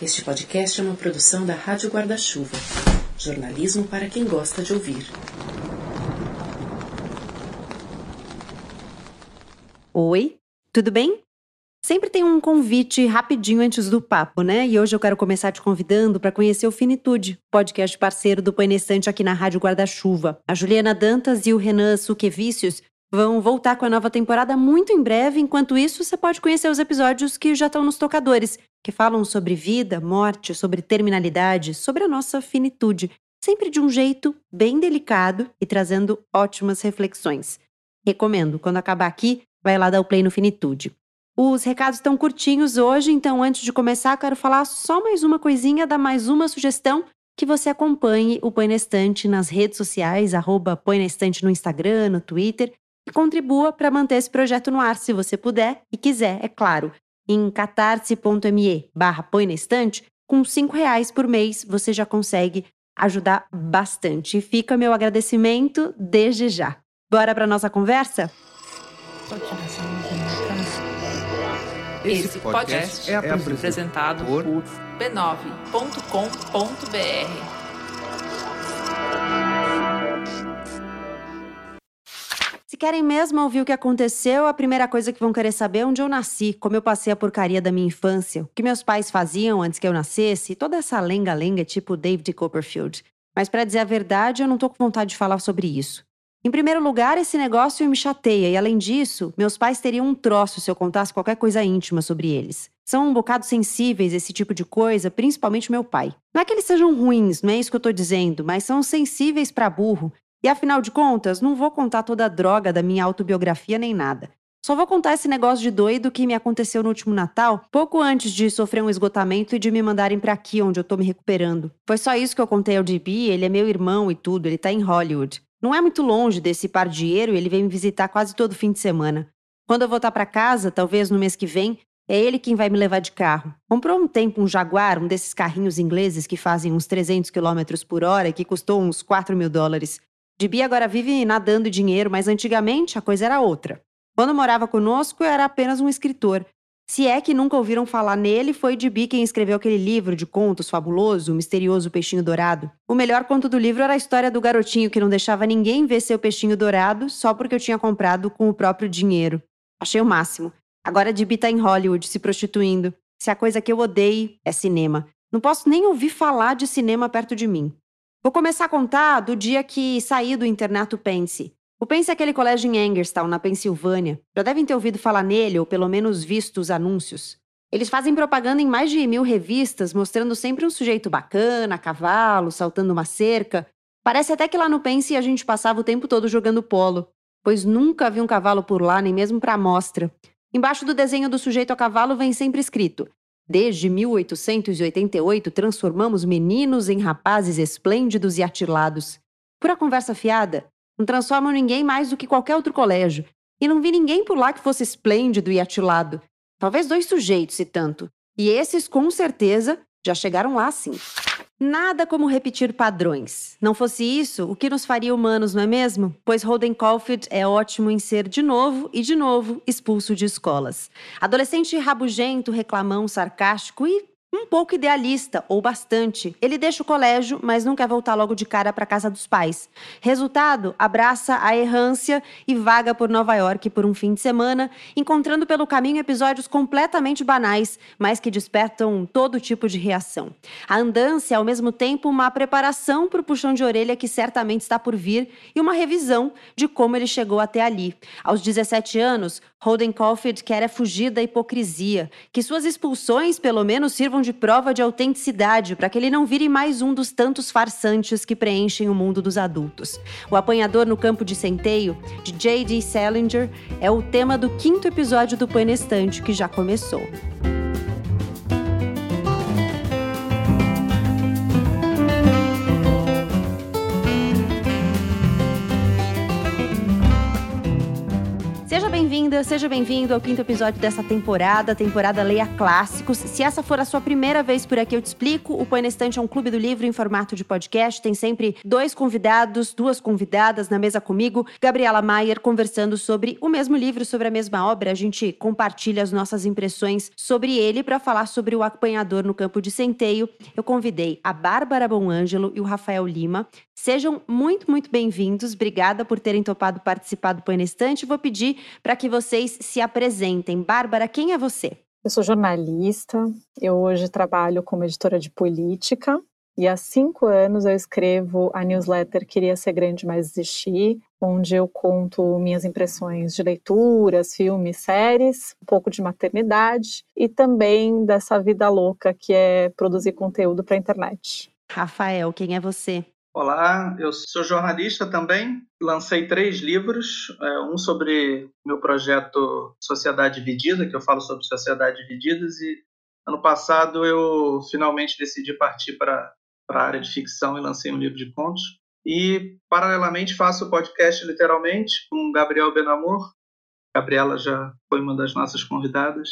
Este podcast é uma produção da Rádio Guarda-Chuva. Jornalismo para quem gosta de ouvir. Oi, tudo bem? Sempre tem um convite rapidinho antes do papo, né? E hoje eu quero começar te convidando para conhecer o Finitude, podcast parceiro do Painestante aqui na Rádio Guarda-Chuva. A Juliana Dantas e o Renan Suquevicius vão voltar com a nova temporada muito em breve. Enquanto isso, você pode conhecer os episódios que já estão nos tocadores, que falam sobre vida, morte, sobre terminalidade, sobre a nossa finitude, sempre de um jeito bem delicado e trazendo ótimas reflexões. Recomendo, quando acabar aqui, vai lá dar o play no Finitude. Os recados estão curtinhos hoje, então antes de começar, quero falar só mais uma coisinha, dar mais uma sugestão que você acompanhe o Põe na Estante nas redes sociais, arroba Põe na Estante no Instagram, no Twitter, contribua para manter esse projeto no ar, se você puder e quiser, é claro. Em catarse.me barra Põe na Estante, com cinco reais por mês você já consegue ajudar bastante. E fica meu agradecimento desde já. Bora para nossa conversa? Esse podcast é apresentado por b9.com.br. querem mesmo ouvir o que aconteceu, a primeira coisa que vão querer saber é onde eu nasci, como eu passei a porcaria da minha infância, o que meus pais faziam antes que eu nascesse, toda essa lenga-lenga tipo David Copperfield. Mas para dizer a verdade, eu não tô com vontade de falar sobre isso. Em primeiro lugar, esse negócio me chateia, e além disso, meus pais teriam um troço se eu contasse qualquer coisa íntima sobre eles. São um bocado sensíveis esse tipo de coisa, principalmente meu pai. Não é que eles sejam ruins, não é isso que eu tô dizendo, mas são sensíveis para burro. E afinal de contas, não vou contar toda a droga da minha autobiografia nem nada. Só vou contar esse negócio de doido que me aconteceu no último Natal, pouco antes de sofrer um esgotamento e de me mandarem para aqui onde eu tô me recuperando. Foi só isso que eu contei ao DB, ele é meu irmão e tudo, ele tá em Hollywood. Não é muito longe desse pardieiro ele vem me visitar quase todo fim de semana. Quando eu voltar para casa, talvez no mês que vem, é ele quem vai me levar de carro. Comprou um tempo um Jaguar, um desses carrinhos ingleses que fazem uns 300 km por hora e que custou uns 4 mil dólares. Dibi agora vive nadando dinheiro, mas antigamente a coisa era outra. Quando morava conosco, era apenas um escritor. Se é que nunca ouviram falar nele, foi Dibi quem escreveu aquele livro de contos fabuloso, O Misterioso Peixinho Dourado. O melhor conto do livro era a história do garotinho que não deixava ninguém ver seu peixinho dourado só porque eu tinha comprado com o próprio dinheiro. Achei o máximo. Agora Dibi tá em Hollywood se prostituindo. Se a coisa que eu odeio é cinema. Não posso nem ouvir falar de cinema perto de mim. Vou começar a contar do dia que saí do internato Pense. O Pense é aquele colégio em Angerstown, na Pensilvânia. Já devem ter ouvido falar nele, ou pelo menos visto os anúncios. Eles fazem propaganda em mais de mil revistas, mostrando sempre um sujeito bacana, a cavalo, saltando uma cerca. Parece até que lá no Pense a gente passava o tempo todo jogando polo, pois nunca vi um cavalo por lá, nem mesmo para amostra. Embaixo do desenho do sujeito a cavalo vem sempre escrito: Desde 1888 transformamos meninos em rapazes esplêndidos e atilados. Pura conversa fiada, não transformam ninguém mais do que qualquer outro colégio. E não vi ninguém por lá que fosse esplêndido e atilado. Talvez dois sujeitos, se tanto. E esses, com certeza, já chegaram lá sim. Nada como repetir padrões. Não fosse isso, o que nos faria humanos, não é mesmo? Pois Holden Caulfield é ótimo em ser de novo e de novo expulso de escolas. Adolescente rabugento, reclamão, sarcástico e um pouco idealista, ou bastante. Ele deixa o colégio, mas não quer voltar logo de cara para casa dos pais. Resultado, abraça a errância e vaga por Nova York por um fim de semana, encontrando pelo caminho episódios completamente banais, mas que despertam todo tipo de reação. A andança é, ao mesmo tempo, uma preparação para o puxão de orelha que certamente está por vir e uma revisão de como ele chegou até ali. Aos 17 anos, Holden Caulfield quer é fugir da hipocrisia, que suas expulsões, pelo menos, sirvam de prova de autenticidade para que ele não vire mais um dos tantos farsantes que preenchem o mundo dos adultos. O apanhador no campo de centeio, de J.D. Salinger, é o tema do quinto episódio do Panestante que já começou. Bem-vinda, seja bem-vindo ao quinto episódio dessa temporada, temporada Leia Clássicos. Se essa for a sua primeira vez por aqui, eu te explico. O Põe na Estante é um clube do livro em formato de podcast. Tem sempre dois convidados, duas convidadas na mesa comigo. Gabriela Maier conversando sobre o mesmo livro, sobre a mesma obra. A gente compartilha as nossas impressões sobre ele para falar sobre o apanhador no campo de centeio. Eu convidei a Bárbara Bonângelo e o Rafael Lima. Sejam muito, muito bem-vindos. Obrigada por terem topado participar do Põe na Estante. Vou pedir para que vocês se apresentem. Bárbara, quem é você? Eu sou jornalista, eu hoje trabalho como editora de política e há cinco anos eu escrevo a newsletter Queria Ser Grande Mas Existir, onde eu conto minhas impressões de leituras, filmes, séries, um pouco de maternidade e também dessa vida louca que é produzir conteúdo para a internet. Rafael, quem é você? Olá, eu sou jornalista também. Lancei três livros, é, um sobre meu projeto Sociedade Dividida, que eu falo sobre sociedade divididas, e ano passado eu finalmente decidi partir para a área de ficção e lancei um livro de contos. E, paralelamente, faço o podcast Literalmente com Gabriel Benamor. Gabriela já foi uma das nossas convidadas.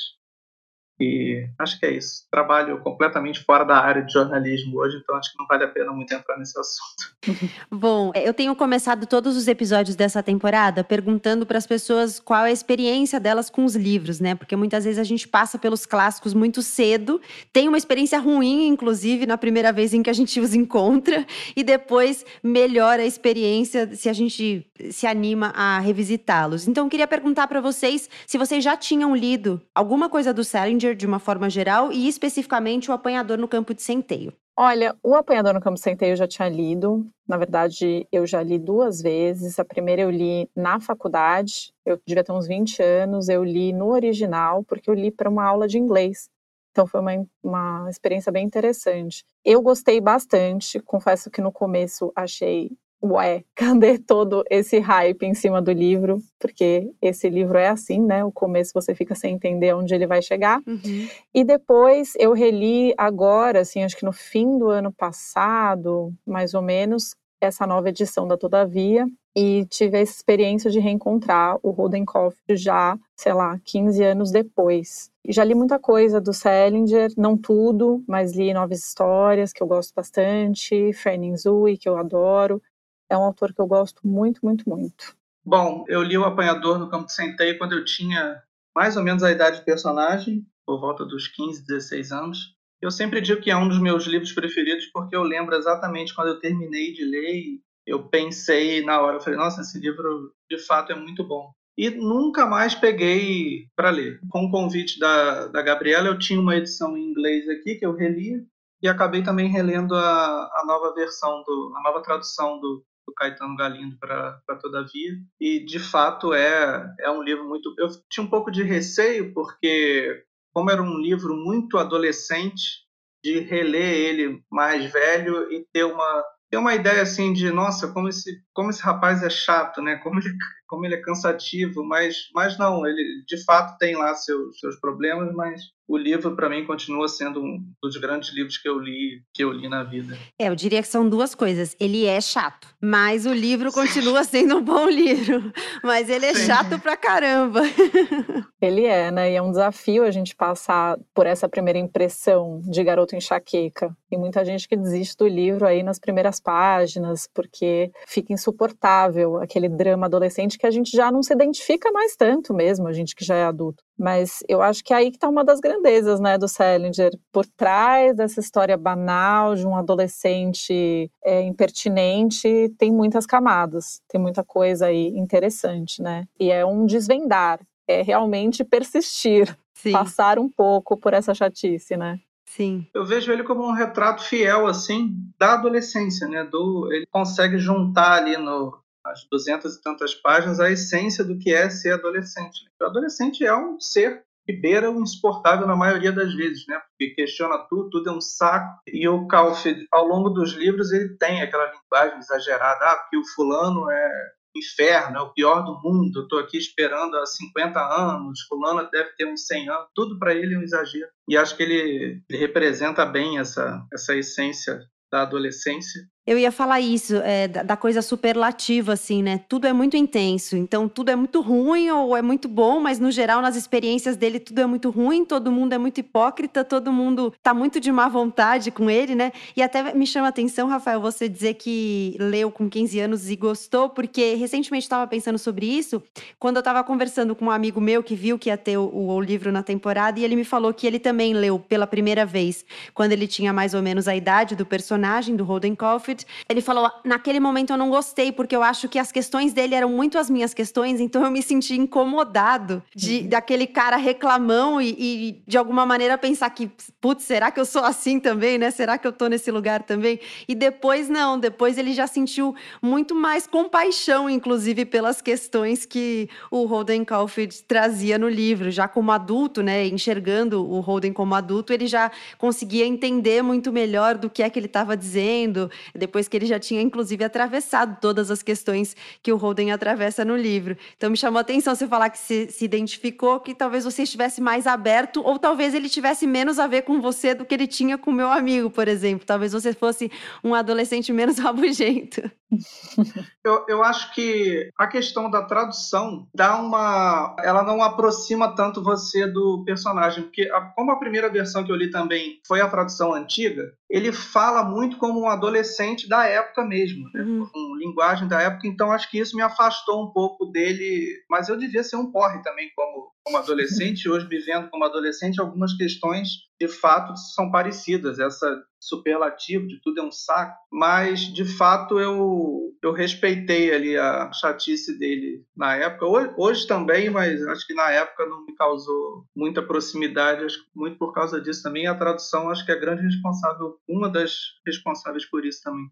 E acho que é isso. Trabalho completamente fora da área de jornalismo hoje, então acho que não vale a pena muito entrar nesse assunto. Bom, eu tenho começado todos os episódios dessa temporada perguntando para as pessoas qual é a experiência delas com os livros, né? Porque muitas vezes a gente passa pelos clássicos muito cedo, tem uma experiência ruim, inclusive, na primeira vez em que a gente os encontra, e depois melhora a experiência se a gente se anima a revisitá-los. Então, eu queria perguntar para vocês se vocês já tinham lido alguma coisa do Salinger de uma forma geral e especificamente o Apanhador no Campo de Centeio? Olha, o Apanhador no Campo de Centeio eu já tinha lido. Na verdade, eu já li duas vezes. A primeira eu li na faculdade, eu devia ter uns 20 anos. Eu li no original, porque eu li para uma aula de inglês. Então foi uma, uma experiência bem interessante. Eu gostei bastante, confesso que no começo achei ué, cadê todo esse hype em cima do livro? Porque esse livro é assim, né? O começo você fica sem entender onde ele vai chegar. Uhum. E depois eu reli agora, assim, acho que no fim do ano passado, mais ou menos, essa nova edição da Todavia. E tive a experiência de reencontrar o Rodenkoff já, sei lá, 15 anos depois. Já li muita coisa do Salinger, não tudo, mas li novas histórias que eu gosto bastante, Fanning Zui, que eu adoro, é um autor que eu gosto muito, muito, muito. Bom, eu li O Apanhador no Campo de Centeio quando eu tinha mais ou menos a idade do personagem, por volta dos 15, 16 anos. Eu sempre digo que é um dos meus livros preferidos porque eu lembro exatamente quando eu terminei de ler e eu pensei na hora, eu falei, nossa, esse livro de fato é muito bom. E nunca mais peguei para ler. Com o convite da, da Gabriela, eu tinha uma edição em inglês aqui que eu reli e acabei também relendo a, a nova versão, do, a nova tradução do, do Caetano Galindo para Todavia. E, de fato, é, é um livro muito. Eu tinha um pouco de receio, porque, como era um livro muito adolescente, de reler ele mais velho e ter uma, ter uma ideia assim de, nossa, como esse, como esse rapaz é chato, né? Como ele, como ele é cansativo, mas, mas não, ele de fato tem lá seus, seus problemas, mas o livro para mim continua sendo um dos grandes livros que eu li que eu li na vida. É, eu diria que são duas coisas. Ele é chato, mas o livro continua sendo um bom livro. Mas ele é Sim. chato pra caramba. Ele é, né? E é um desafio a gente passar por essa primeira impressão de garoto enxaqueca. Tem muita gente que desiste do livro aí nas primeiras páginas porque fica insuportável aquele drama adolescente que a gente já não se identifica mais tanto mesmo, a gente que já é adulto. Mas eu acho que é aí que está uma das grandezas, né, do Salinger, por trás dessa história banal de um adolescente é, impertinente, tem muitas camadas, tem muita coisa aí interessante, né? E é um desvendar, é realmente persistir, Sim. passar um pouco por essa chatice, né? Sim. Eu vejo ele como um retrato fiel, assim, da adolescência, né? Do, ele consegue juntar ali no, as duzentas e tantas páginas, a essência do que é ser adolescente. O adolescente é um ser que beira o insuportável na maioria das vezes, né? Porque questiona tudo, tudo é um saco. E o Caulfield, ao longo dos livros, ele tem aquela linguagem exagerada, ah, porque o fulano é inferno, é o pior do mundo, estou aqui esperando há 50 anos, fulano deve ter uns 100 anos, tudo para ele é um exagero. E acho que ele, ele representa bem essa, essa essência da adolescência. Eu ia falar isso, é, da, coisa superlativa, assim, né? Tudo é muito intenso. Então, tudo é muito ruim ou é muito bom, mas no geral, nas experiências dele, tudo é muito ruim, todo mundo é muito hipócrita, todo mundo tá muito de má vontade com ele, né? E até me chama a atenção, Rafael, você dizer que leu com 15 anos e gostou, porque recentemente estava pensando sobre isso, quando eu estava conversando com um amigo meu que viu que ia ter o, o livro na temporada, e ele me falou que ele também leu pela primeira vez, quando ele tinha mais ou menos a idade do personagem, do Holden Caulfield ele falou: naquele momento eu não gostei, porque eu acho que as questões dele eram muito as minhas questões, então eu me senti incomodado de uhum. daquele cara reclamão e, e, de alguma maneira pensar que, putz, será que eu sou assim também, né? Será que eu tô nesse lugar também? E depois não, depois ele já sentiu muito mais compaixão, inclusive, pelas questões que o Holden Caulfield trazia no livro, já como adulto, né? Enxergando o Holden como adulto, ele já conseguia entender muito melhor do que é que ele estava dizendo depois que ele já tinha, inclusive, atravessado todas as questões que o Holden atravessa no livro. Então me chamou a atenção você falar que se, se identificou, que talvez você estivesse mais aberto, ou talvez ele tivesse menos a ver com você do que ele tinha com meu amigo, por exemplo. Talvez você fosse um adolescente menos rabugento. Eu, eu acho que a questão da tradução dá uma. Ela não aproxima tanto você do personagem, porque a, como a primeira versão que eu li também foi a tradução antiga, ele fala muito como um adolescente da época mesmo, né? uhum. com linguagem da época, então acho que isso me afastou um pouco dele. Mas eu devia ser um porre também como, como adolescente, hoje vivendo como adolescente, algumas questões de fato são parecidas. Essa superlativo de tudo é um saco, mas de fato eu, eu respeitei ali a chatice dele na época. Hoje, hoje também, mas acho que na época não me causou muita proximidade, acho que muito por causa disso também. A tradução acho que é grande responsável, uma das responsáveis por isso também.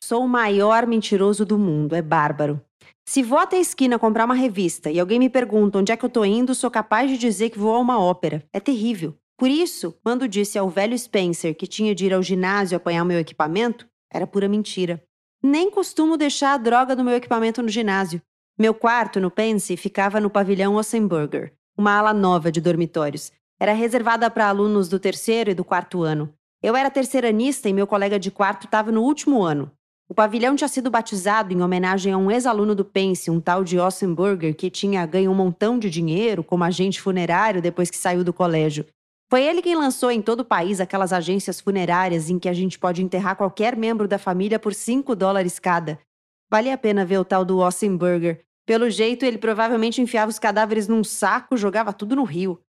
Sou o maior mentiroso do mundo, é bárbaro. Se vou até a esquina comprar uma revista e alguém me pergunta onde é que eu tô indo, sou capaz de dizer que vou a uma ópera. É terrível. Por isso, quando disse ao velho Spencer que tinha de ir ao ginásio apanhar meu equipamento, era pura mentira. Nem costumo deixar a droga do meu equipamento no ginásio. Meu quarto, no Pense, ficava no pavilhão Ossenburger, uma ala nova de dormitórios. Era reservada para alunos do terceiro e do quarto ano. Eu era terceiranista e meu colega de quarto estava no último ano. O pavilhão tinha sido batizado em homenagem a um ex-aluno do Pense, um tal de Ossenburger, que tinha ganho um montão de dinheiro como agente funerário depois que saiu do colégio. Foi ele quem lançou em todo o país aquelas agências funerárias em que a gente pode enterrar qualquer membro da família por 5 dólares cada. Vale a pena ver o tal do Ossenburger. Pelo jeito, ele provavelmente enfiava os cadáveres num saco, jogava tudo no rio.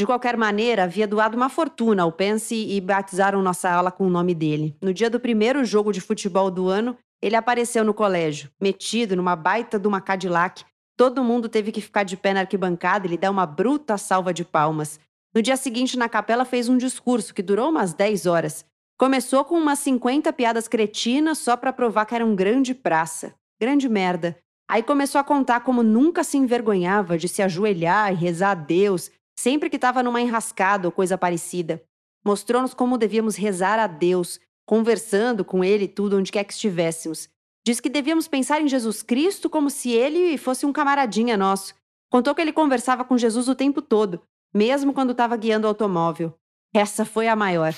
De qualquer maneira, havia doado uma fortuna ao Pence e batizaram nossa aula com o nome dele. No dia do primeiro jogo de futebol do ano, ele apareceu no colégio, metido numa baita de uma Cadillac. Todo mundo teve que ficar de pé na arquibancada e lhe dar uma bruta salva de palmas. No dia seguinte, na capela, fez um discurso que durou umas 10 horas. Começou com umas 50 piadas cretinas só para provar que era um grande praça. Grande merda. Aí começou a contar como nunca se envergonhava de se ajoelhar e rezar a Deus, sempre que estava numa enrascada ou coisa parecida. Mostrou-nos como devíamos rezar a Deus, conversando com ele tudo onde quer que estivéssemos. Diz que devíamos pensar em Jesus Cristo como se ele fosse um camaradinha nosso. Contou que ele conversava com Jesus o tempo todo, mesmo quando estava guiando o automóvel. Essa foi a maior.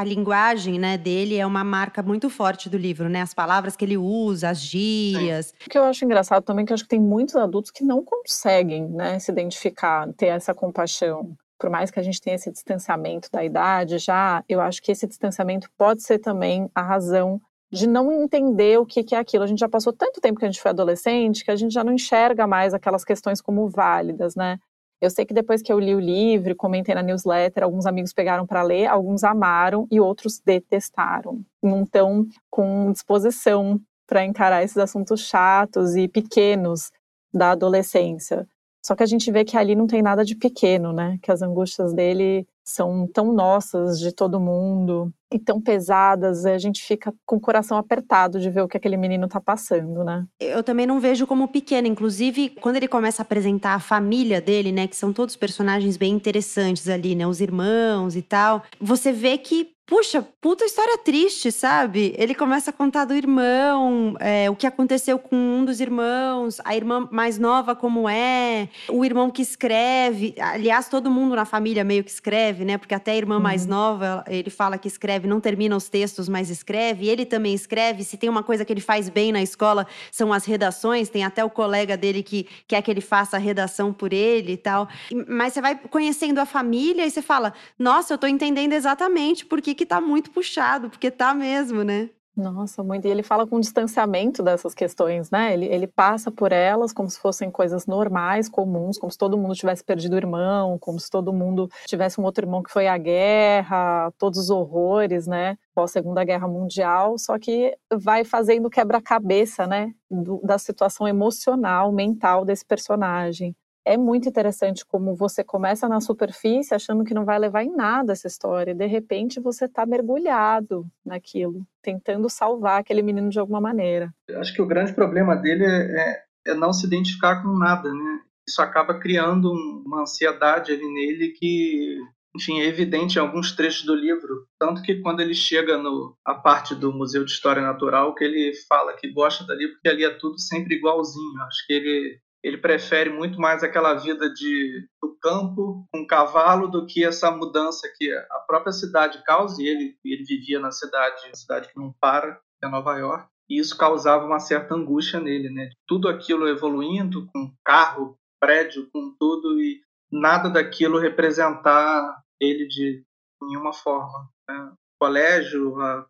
A linguagem, né, dele é uma marca muito forte do livro, né? As palavras que ele usa, as gírias. O que eu acho engraçado também é que acho que tem muitos adultos que não conseguem, né, se identificar, ter essa compaixão. Por mais que a gente tenha esse distanciamento da idade, já eu acho que esse distanciamento pode ser também a razão de não entender o que é aquilo. A gente já passou tanto tempo que a gente foi adolescente que a gente já não enxerga mais aquelas questões como válidas, né? Eu sei que depois que eu li o livro, comentei na newsletter, alguns amigos pegaram para ler, alguns amaram e outros detestaram. Não estão com disposição para encarar esses assuntos chatos e pequenos da adolescência. Só que a gente vê que ali não tem nada de pequeno, né? Que as angústias dele são tão nossas, de todo mundo, e tão pesadas, a gente fica com o coração apertado de ver o que aquele menino tá passando, né? Eu também não vejo como pequeno, inclusive quando ele começa a apresentar a família dele, né, que são todos personagens bem interessantes ali, né, os irmãos e tal, você vê que puxa, puta história triste, sabe? Ele começa a contar do irmão, é, o que aconteceu com um dos irmãos, a irmã mais nova como é, o irmão que escreve. Aliás, todo mundo na família meio que escreve, escreve, né? Porque até a irmã uhum. mais nova, ele fala que escreve, não termina os textos, mas escreve. Ele também escreve. Se tem uma coisa que ele faz bem na escola, são as redações. Tem até o colega dele que quer que ele faça a redação por ele e tal. Mas você vai conhecendo a família e você fala: Nossa, eu tô entendendo exatamente por que, que tá muito puxado, porque tá mesmo, né? Nossa, muito. E ele fala com distanciamento dessas questões, né? Ele, ele passa por elas como se fossem coisas normais, comuns, como se todo mundo tivesse perdido o irmão, como se todo mundo tivesse um outro irmão que foi à guerra, todos os horrores, né? Pós Segunda Guerra Mundial, só que vai fazendo quebra-cabeça, né? Do, da situação emocional, mental desse personagem é muito interessante como você começa na superfície achando que não vai levar em nada essa história, e de repente você está mergulhado naquilo, tentando salvar aquele menino de alguma maneira. Eu acho que o grande problema dele é, é não se identificar com nada, né? Isso acaba criando uma ansiedade ali nele que, enfim, é evidente em alguns trechos do livro. Tanto que quando ele chega no, a parte do Museu de História Natural, que ele fala que gosta dali, porque ali é tudo sempre igualzinho. Acho que ele ele prefere muito mais aquela vida de do campo com cavalo do que essa mudança que a própria cidade causa. E ele, ele vivia na cidade, uma cidade que não para, que é Nova York. E isso causava uma certa angústia nele, né? Tudo aquilo evoluindo, com carro, prédio, com tudo, e nada daquilo representar ele de nenhuma forma. Né? O colégio, a,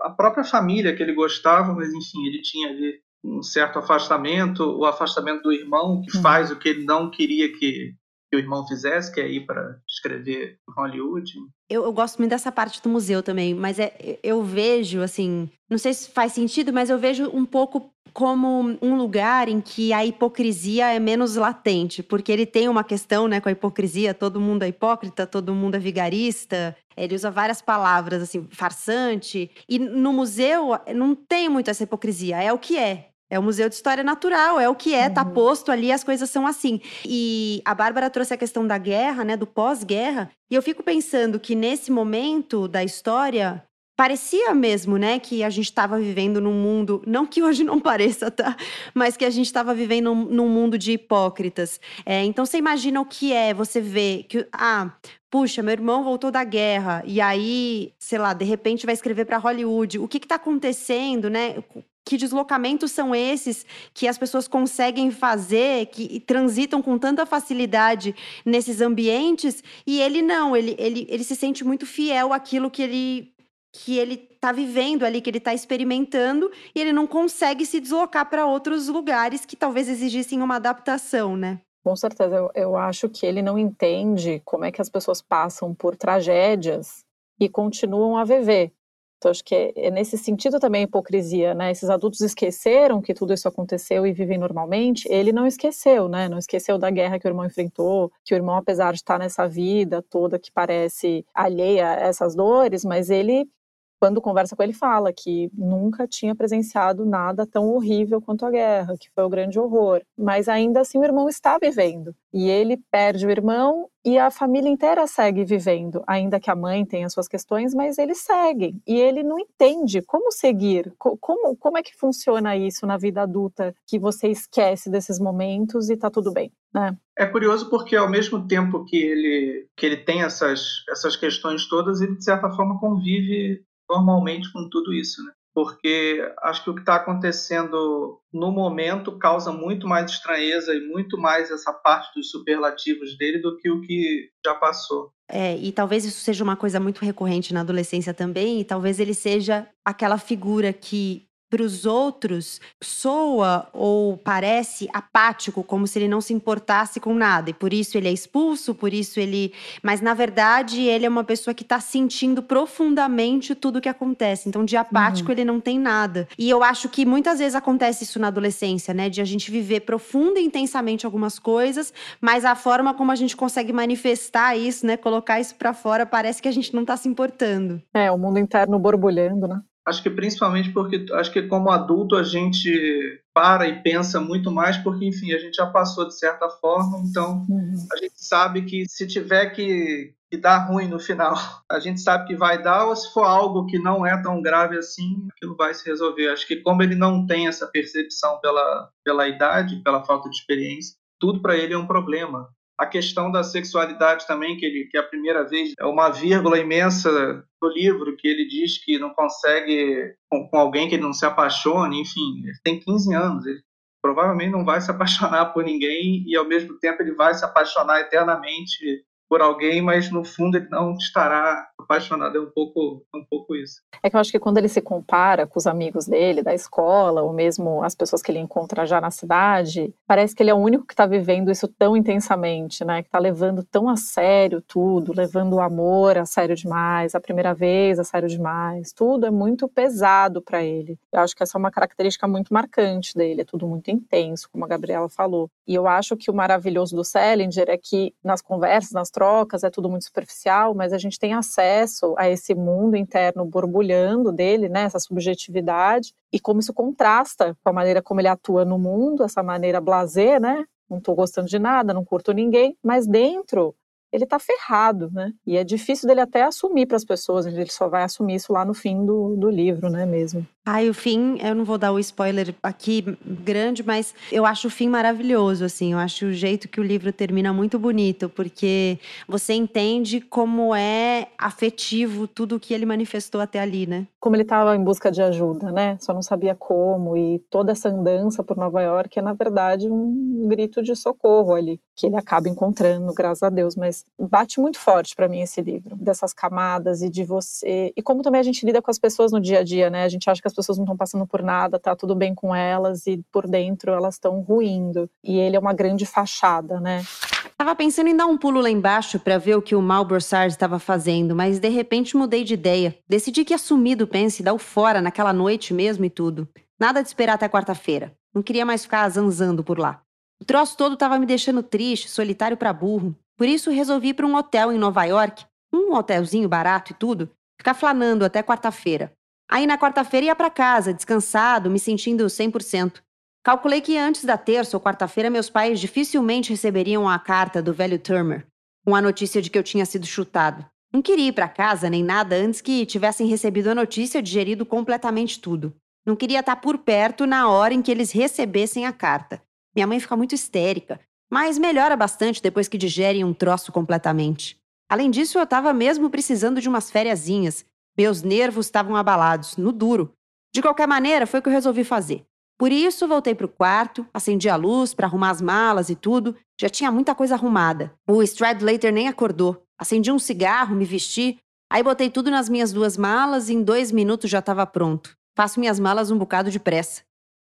a própria família que ele gostava, mas enfim, ele tinha ali um certo afastamento, o afastamento do irmão, que uhum. faz o que ele não queria que, que o irmão fizesse, que é ir para escrever Hollywood. Eu, eu, gosto muito dessa parte do museu também, mas é, eu vejo, assim, não sei se faz sentido, mas eu vejo um pouco como um lugar em que a hipocrisia é menos latente, porque ele tem uma questão, né, com a hipocrisia, todo mundo é hipócrita, todo mundo é vigarista, ele usa várias palavras, assim, farsante, e no museu não tem muito essa hipocrisia, é o que é. É o Museu de História Natural, é o que é, tá uhum. posto ali, as coisas são assim. E a Bárbara trouxe a questão da guerra, né, do pós-guerra, e eu fico pensando que nesse momento da história, parecia mesmo, né, que a gente estava vivendo num mundo, não que hoje não pareça, tá? Mas que a gente estava vivendo num, mundo de hipócritas. É, então você imagina o que é você ver que, ah, puxa, meu irmão voltou da guerra e aí, sei lá, de repente vai escrever para Hollywood. O que está acontecendo, né? que deslocamentos são esses que as pessoas conseguem fazer, que transitam com tanta facilidade nesses ambientes, e ele não, ele, ele, ele se sente muito fiel àquilo que ele que ele está vivendo ali, que ele está experimentando, e ele não consegue se deslocar para outros lugares que talvez exigissem uma adaptação, né? Com certeza, eu, eu acho que ele não entende como é que as pessoas passam por tragédias e continuam a viver. Então, acho que é, é, nesse sentido também a hipocrisia, né? Esses adultos esqueceram que tudo isso aconteceu e vivem normalmente. Ele não esqueceu, né? Não esqueceu da guerra que o irmão enfrentou, que o irmão, apesar de estar nessa vida toda que parece alheia a essas dores, mas ele quando conversa com ele, fala que nunca tinha presenciado nada tão horrível quanto a guerra, que foi o grande horror. Mas ainda assim o irmão está vivendo. E ele perde o irmão e a família inteira segue vivendo, ainda que a mãe tenha suas questões, mas eles seguem. E ele não entende como seguir, como, como é que funciona isso na vida adulta, que você esquece desses momentos e tá tudo bem, né? É curioso porque ao mesmo tempo que ele, que ele tem essas, essas questões todas, ele de certa forma convive normalmente com tudo isso, né? Porque acho que o que está acontecendo no momento causa muito mais estranheza e muito mais essa parte dos superlativos dele do que o que já passou. É, e talvez isso seja uma coisa muito recorrente na adolescência também, e talvez ele seja aquela figura que para os outros soa ou parece apático, como se ele não se importasse com nada. E por isso ele é expulso, por isso ele. Mas na verdade ele é uma pessoa que está sentindo profundamente tudo o que acontece. Então de apático uhum. ele não tem nada. E eu acho que muitas vezes acontece isso na adolescência, né? De a gente viver profunda e intensamente algumas coisas, mas a forma como a gente consegue manifestar isso, né? Colocar isso para fora, parece que a gente não está se importando. É, o mundo interno borbulhando, né? Acho que principalmente porque acho que como adulto a gente para e pensa muito mais porque enfim a gente já passou de certa forma então uhum. a gente sabe que se tiver que, que dar ruim no final a gente sabe que vai dar ou se for algo que não é tão grave assim aquilo vai se resolver acho que como ele não tem essa percepção pela pela idade pela falta de experiência tudo para ele é um problema a questão da sexualidade também, que, ele, que a primeira vez é uma vírgula imensa no livro, que ele diz que não consegue com, com alguém que ele não se apaixone, enfim, ele tem 15 anos, ele provavelmente não vai se apaixonar por ninguém e ao mesmo tempo ele vai se apaixonar eternamente por alguém, mas no fundo ele não estará apaixonado. É um pouco, é um pouco isso. É que eu acho que quando ele se compara com os amigos dele, da escola, ou mesmo as pessoas que ele encontra já na cidade, parece que ele é o único que está vivendo isso tão intensamente, né? Que está levando tão a sério tudo, levando o amor a sério demais, a primeira vez a sério demais. Tudo é muito pesado para ele. Eu acho que essa é uma característica muito marcante dele. É tudo muito intenso, como a Gabriela falou. E eu acho que o maravilhoso do Selinger é que nas conversas, nas trocas, é tudo muito superficial, mas a gente tem acesso a esse mundo interno borbulhando dele, né, essa subjetividade, e como isso contrasta com a maneira como ele atua no mundo, essa maneira blazer, né, não estou gostando de nada, não curto ninguém, mas dentro ele tá ferrado, né? E é difícil dele até assumir para as pessoas, ele só vai assumir isso lá no fim do, do livro, né, mesmo. Ai, o fim, eu não vou dar o spoiler aqui grande, mas eu acho o fim maravilhoso, assim. Eu acho o jeito que o livro termina muito bonito, porque você entende como é afetivo tudo o que ele manifestou até ali, né? Como ele estava em busca de ajuda, né? Só não sabia como, e toda essa andança por Nova York é, na verdade, um grito de socorro ali, que ele acaba encontrando, graças a Deus. Mas bate muito forte para mim esse livro, dessas camadas e de você. E como também a gente lida com as pessoas no dia a dia, né? A gente acha que as as pessoas não estão passando por nada, tá tudo bem com elas e por dentro elas estão ruindo. E ele é uma grande fachada, né? Tava pensando em dar um pulo lá embaixo para ver o que o Mal Brossard estava fazendo, mas de repente mudei de ideia. Decidi que ia sumir do Pence e dar o fora naquela noite mesmo e tudo. Nada de esperar até quarta-feira. Não queria mais ficar zanzando por lá. O troço todo tava me deixando triste, solitário para burro. Por isso resolvi ir para um hotel em Nova York, um hotelzinho barato e tudo, ficar flanando até quarta-feira. Aí na quarta-feira ia para casa, descansado, me sentindo 100%. Calculei que antes da terça ou quarta-feira meus pais dificilmente receberiam a carta do velho Turmer, com a notícia de que eu tinha sido chutado. Não queria ir para casa nem nada antes que tivessem recebido a notícia e digerido completamente tudo. Não queria estar por perto na hora em que eles recebessem a carta. Minha mãe fica muito histérica, mas melhora bastante depois que digerem um troço completamente. Além disso, eu estava mesmo precisando de umas fériasinhas meus nervos estavam abalados, no duro. De qualquer maneira, foi o que eu resolvi fazer. Por isso, voltei para o quarto, acendi a luz para arrumar as malas e tudo. Já tinha muita coisa arrumada. O Stradlater nem acordou. Acendi um cigarro, me vesti, aí botei tudo nas minhas duas malas e em dois minutos já estava pronto. Faço minhas malas um bocado de pressa.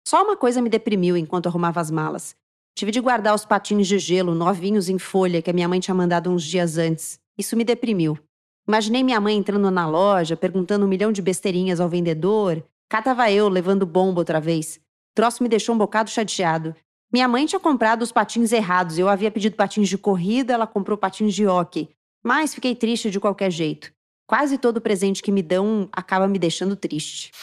Só uma coisa me deprimiu enquanto arrumava as malas. Tive de guardar os patins de gelo novinhos em folha que a minha mãe tinha mandado uns dias antes. Isso me deprimiu. Imaginei minha mãe entrando na loja, perguntando um milhão de besteirinhas ao vendedor. Cá tava eu, levando bomba outra vez. O troço me deixou um bocado chateado. Minha mãe tinha comprado os patins errados. Eu havia pedido patins de corrida, ela comprou patins de hockey. Mas fiquei triste de qualquer jeito. Quase todo presente que me dão acaba me deixando triste.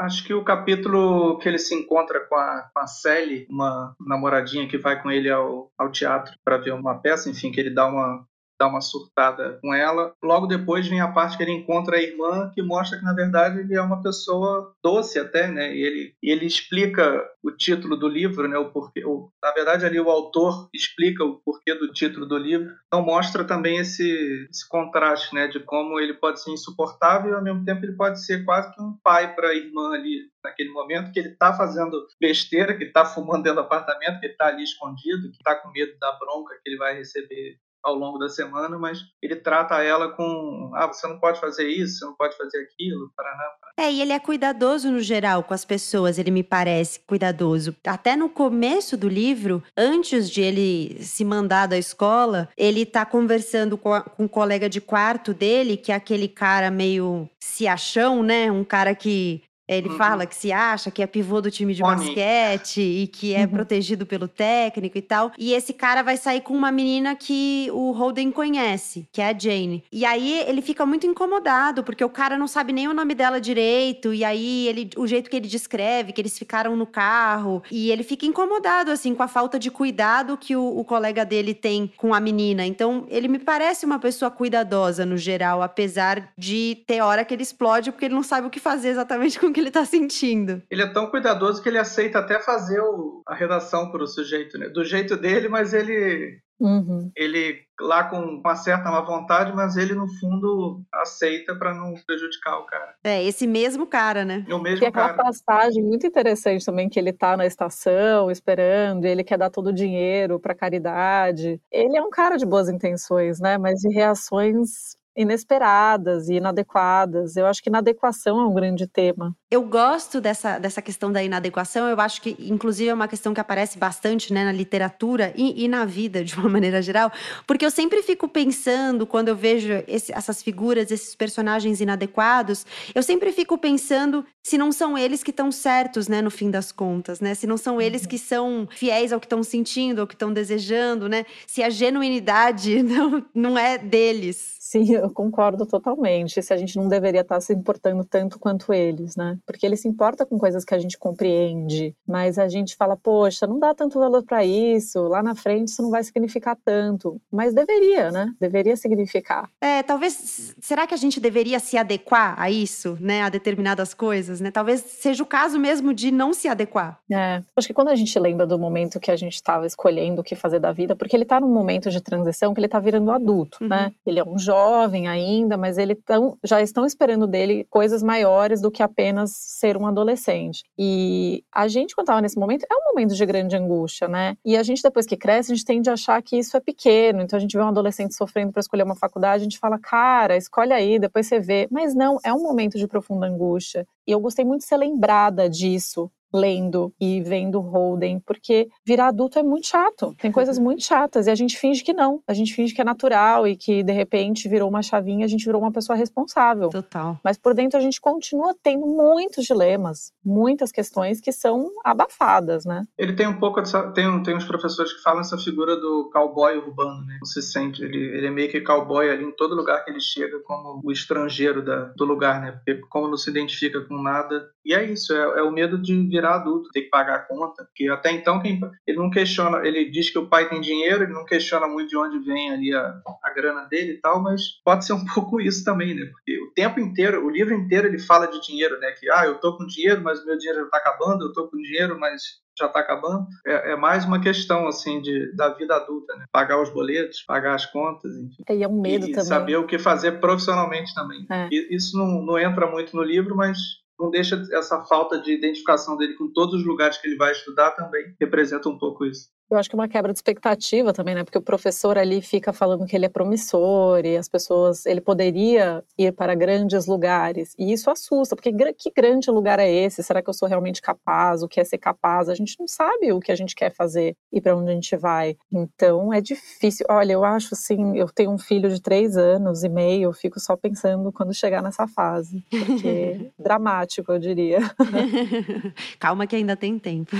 Acho que o capítulo que ele se encontra com a, com a Sally, uma namoradinha que vai com ele ao, ao teatro para ver uma peça, enfim, que ele dá uma, dá uma surtada com ela. Logo depois vem a parte que ele encontra a irmã, que mostra que na verdade ele é uma pessoa doce até, né? E ele, ele explica o título do livro, né? O porquê, o, na verdade ali o autor explica o porquê do título do livro. Então mostra também esse, esse contraste, né? De como ele pode ser insuportável e ao mesmo tempo ele pode ser quase que um pai para a irmã ali naquele momento que ele está fazendo besteira, que está fumando dentro do apartamento, que está ali escondido, que está com medo da bronca que ele vai receber ao longo da semana, mas ele trata ela com: ah, você não pode fazer isso, você não pode fazer aquilo, paraná. É, e ele é cuidadoso no geral com as pessoas, ele me parece cuidadoso. Até no começo do livro, antes de ele se mandar da escola, ele tá conversando com, a, com um colega de quarto dele, que é aquele cara meio se achão, né? Um cara que ele uhum. fala que se acha que é pivô do time de basquete e que é uhum. protegido pelo técnico e tal. E esse cara vai sair com uma menina que o Holden conhece, que é a Jane. E aí ele fica muito incomodado, porque o cara não sabe nem o nome dela direito. E aí ele, o jeito que ele descreve, que eles ficaram no carro. E ele fica incomodado, assim, com a falta de cuidado que o, o colega dele tem com a menina. Então, ele me parece uma pessoa cuidadosa no geral, apesar de ter hora que ele explode porque ele não sabe o que fazer exatamente com o que ele tá sentindo. Ele é tão cuidadoso que ele aceita até fazer o, a redação pro sujeito, né? Do jeito dele, mas ele Uhum. Ele lá com uma certa má vontade, mas ele no fundo aceita para não prejudicar o cara. É, esse mesmo cara, né? É o mesmo Tem aquela cara. passagem muito interessante também que ele tá na estação esperando, e ele quer dar todo o dinheiro para caridade. Ele é um cara de boas intenções, né? Mas de reações inesperadas e inadequadas. Eu acho que inadequação é um grande tema. Eu gosto dessa, dessa questão da inadequação. Eu acho que, inclusive, é uma questão que aparece bastante né, na literatura e, e na vida, de uma maneira geral, porque eu sempre fico pensando, quando eu vejo esse, essas figuras, esses personagens inadequados, eu sempre fico pensando se não são eles que estão certos, né, no fim das contas, né? Se não são eles que são fiéis ao que estão sentindo, ao que estão desejando, né? Se a genuinidade não, não é deles. Sim, eu concordo totalmente. Se a gente não deveria estar se importando tanto quanto eles, né? Porque ele se importa com coisas que a gente compreende, mas a gente fala, poxa, não dá tanto valor para isso, lá na frente isso não vai significar tanto. Mas deveria, né? Deveria significar. É, talvez. Será que a gente deveria se adequar a isso, né? A determinadas coisas, né? Talvez seja o caso mesmo de não se adequar. É. Acho que quando a gente lembra do momento que a gente estava escolhendo o que fazer da vida, porque ele tá num momento de transição que ele tá virando adulto, Uhum. né? Ele é um jovem ainda, mas ele tão, já estão esperando dele coisas maiores do que apenas ser um adolescente. E a gente, quando estava nesse momento, é um momento de grande angústia, né? E a gente, depois que cresce, a gente tende a achar que isso é pequeno. Então a gente vê um adolescente sofrendo para escolher uma faculdade, a gente fala, cara, escolhe aí, depois você vê. Mas não, é um momento de profunda angústia. E eu gostei muito de ser lembrada disso lendo e vendo Holden, porque virar adulto é muito chato. Tem coisas muito chatas e a gente finge que não. A gente finge que é natural e que de repente virou uma chavinha, a gente virou uma pessoa responsável. Total. Mas por dentro a gente continua tendo muitos dilemas, muitas questões que são abafadas, né? Ele tem um pouco dessa, tem, tem uns professores que falam essa figura do cowboy urbano, né? Você sente, ele, ele é meio que cowboy ali em todo lugar que ele chega como o estrangeiro da, do lugar, né? Porque como não se identifica com nada. E é isso, é, é o medo de virar adulto, ter que pagar a conta. Porque até então quem, ele não questiona, ele diz que o pai tem dinheiro, ele não questiona muito de onde vem ali a, a grana dele e tal, mas pode ser um pouco isso também, né? Porque o tempo inteiro, o livro inteiro ele fala de dinheiro, né? Que, ah, eu tô com dinheiro, mas o meu dinheiro já tá acabando, eu tô com dinheiro, mas já tá acabando. É, é mais uma questão, assim, de, da vida adulta, né? Pagar os boletos, pagar as contas, enfim. E é um medo e também. saber o que fazer profissionalmente também. É. E Isso não, não entra muito no livro, mas não deixa essa falta de identificação dele com todos os lugares que ele vai estudar também representa um pouco isso. Eu acho que é uma quebra de expectativa também, né? Porque o professor ali fica falando que ele é promissor e as pessoas, ele poderia ir para grandes lugares. E isso assusta, porque que grande lugar é esse? Será que eu sou realmente capaz? O que é ser capaz? A gente não sabe o que a gente quer fazer e para onde a gente vai. Então é difícil. Olha, eu acho assim, eu tenho um filho de três anos e meio, eu fico só pensando quando chegar nessa fase. Porque dramático, eu diria. Calma que ainda tem tempo.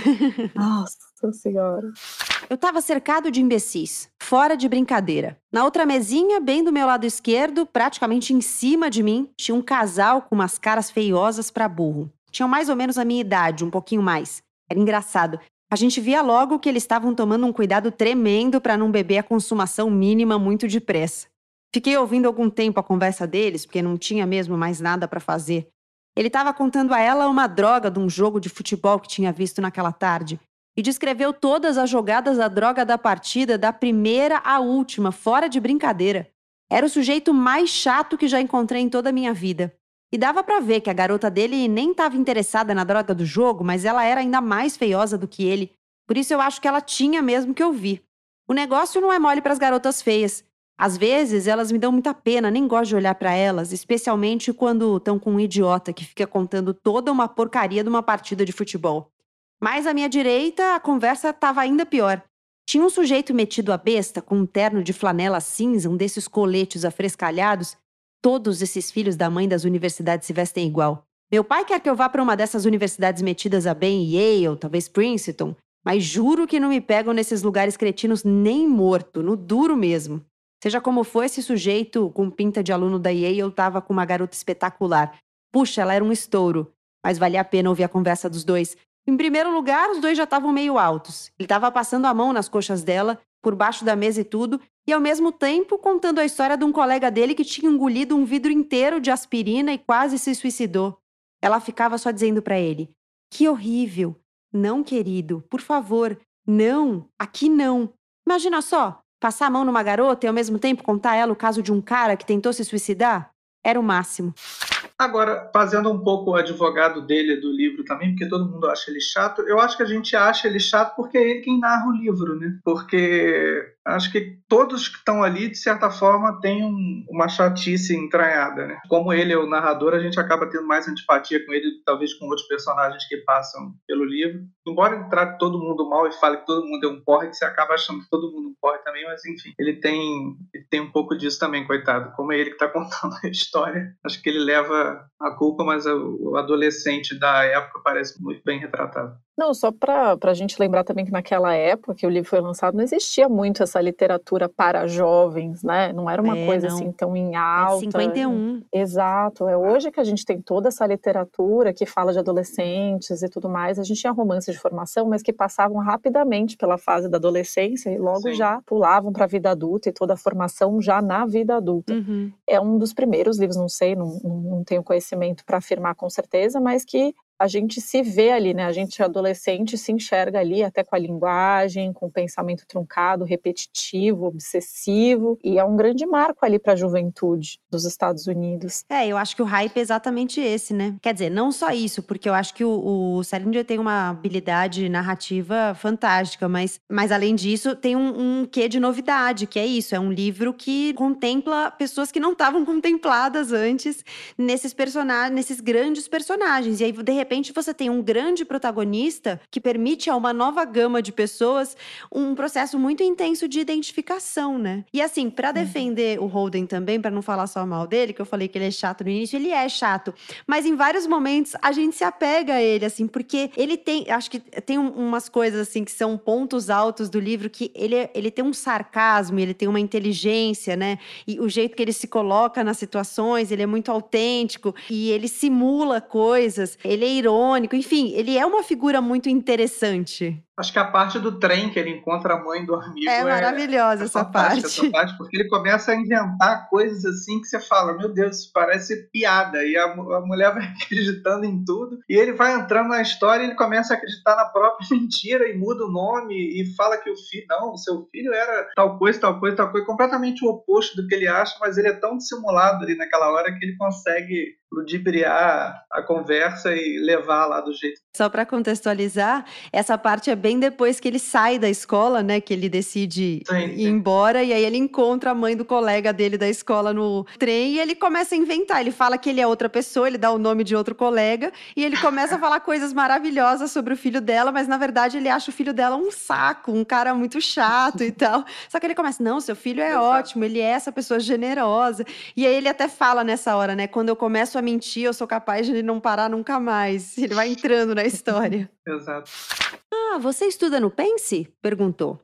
Nossa senhora. Eu tava cercado de imbecis, fora de brincadeira. Na outra mesinha, bem do meu lado esquerdo, praticamente em cima de mim, tinha um casal com umas caras feiosas pra burro. Tinham mais ou menos a minha idade, um pouquinho mais. Era engraçado. A gente via logo que eles estavam tomando um cuidado tremendo pra não beber a consumação mínima muito depressa. Fiquei ouvindo algum tempo a conversa deles, porque não tinha mesmo mais nada pra fazer. Ele estava contando a ela uma droga de um jogo de futebol que tinha visto naquela tarde e descreveu todas as jogadas da droga da partida, da primeira à última, fora de brincadeira. Era o sujeito mais chato que já encontrei em toda a minha vida. E dava pra ver que a garota dele nem estava interessada na droga do jogo, mas ela era ainda mais feiosa do que ele. Por isso eu acho que ela tinha mesmo que ouvir. O negócio não é mole para as garotas feias. Às vezes elas me dão muita pena, nem gosto de olhar pra elas, especialmente quando estão com um idiota que fica contando toda uma porcaria de uma partida de futebol. Mas à minha direita, a conversa estava ainda pior. Tinha um sujeito metido a besta, com um terno de flanela cinza, um desses coletes afrescalhados. Todos esses filhos da mãe das universidades se vestem igual. Meu pai quer que eu vá para uma dessas universidades metidas a bem, Yale, talvez Princeton, mas juro que não me pegam nesses lugares cretinos nem morto, no duro mesmo. Seja como for, esse sujeito com pinta de aluno da Yale estava com uma garota espetacular. Puxa, ela era um estouro, mas valia a pena ouvir a conversa dos dois. Em primeiro lugar, os dois já estavam meio altos. Ele estava passando a mão nas coxas dela, por baixo da mesa e tudo, e ao mesmo tempo contando a história de um colega dele que tinha engolido um vidro inteiro de aspirina e quase se suicidou. Ela ficava só dizendo para ele: Que horrível! Não, querido, por favor, não, aqui não. Imagina só, Passar a mão numa garota e ao mesmo tempo contar a ela o caso de um cara que tentou se suicidar? Era o máximo. Agora, fazendo um pouco o advogado dele do livro também, porque todo mundo acha ele chato, eu acho que a gente acha ele chato porque é ele quem narra o livro, né? Porque acho que todos que estão ali, de certa forma, têm um, uma chatice entranhada, né? Como ele é o narrador, a gente acaba tendo mais antipatia com ele, talvez com outros personagens que passam pelo livro. Embora ele trate todo mundo mal e fale que todo mundo é um porre, que você acaba achando que todo mundo um porre também, mas enfim, ele tem, ele tem um pouco disso também, coitado. Como é ele que está contando a história, acho que ele leva a culpa, mas o adolescente da época parece muito bem retratado. Não, só para a gente lembrar também que naquela época que o livro foi lançado, não existia muito essa literatura para jovens, né? Não era uma é, coisa não. assim tão em alta. É 51. Exato. É hoje que a gente tem toda essa literatura que fala de adolescentes e tudo mais. A gente tinha romances de formação, mas que passavam rapidamente pela fase da adolescência e logo Sim. já pulavam para a vida adulta e toda a formação já na vida adulta. Uhum. É um dos primeiros livros, não sei, não, não tenho conhecimento para afirmar com certeza, mas que a gente se vê ali, né? A gente adolescente se enxerga ali até com a linguagem, com o pensamento truncado, repetitivo, obsessivo, e é um grande marco ali para a juventude dos Estados Unidos. É, eu acho que o hype é exatamente esse, né? Quer dizer, não só isso, porque eu acho que o, o Salinger tem uma habilidade narrativa fantástica, mas, mas além disso, tem um, um quê de novidade, que é isso, é um livro que contempla pessoas que não estavam contempladas antes nesses personagens, nesses grandes personagens. E aí, de repente, repente você tem um grande protagonista que permite a uma nova gama de pessoas um processo muito intenso de identificação, né? E assim, para uhum. defender uhum. o Holden também, para não falar só mal dele, que eu falei que ele é chato no início, ele é chato, mas em vários momentos a gente se apega a ele, assim, porque ele tem, acho que tem umas coisas assim que são pontos altos do livro que ele, é, ele tem um sarcasmo, ele tem uma inteligência, né? E o jeito que ele se coloca nas situações, ele é muito autêntico e ele simula coisas. Ele é irônico, enfim, ele é uma figura muito interessante. Acho que a parte do trem que ele encontra a mãe do amigo é, é maravilhosa é essa parte. essa parte, porque ele começa a inventar coisas assim que você fala, meu Deus, isso parece piada. E a, a mulher vai acreditando em tudo. E ele vai entrando na história e ele começa a acreditar na própria mentira e muda o nome e fala que o filho, não, o seu filho era tal coisa, tal coisa, tal coisa, completamente o oposto do que ele acha, mas ele é tão dissimulado ali naquela hora que ele consegue ludibriar a conversa e levar lá do jeito. Só para contextualizar, essa parte é bem depois que ele sai da escola, né, que ele decide sim, ir sim. embora e aí ele encontra a mãe do colega dele da escola no trem e ele começa a inventar. Ele fala que ele é outra pessoa, ele dá o nome de outro colega e ele começa a falar coisas maravilhosas sobre o filho dela, mas na verdade ele acha o filho dela um saco, um cara muito chato e tal. Só que ele começa, não, seu filho é ótimo, ele é essa pessoa generosa. E aí ele até fala nessa hora, né, quando eu começo a mentir, eu sou capaz de não parar nunca mais. Ele vai entrando na história. Exato. Ah, você estuda no Pense? perguntou.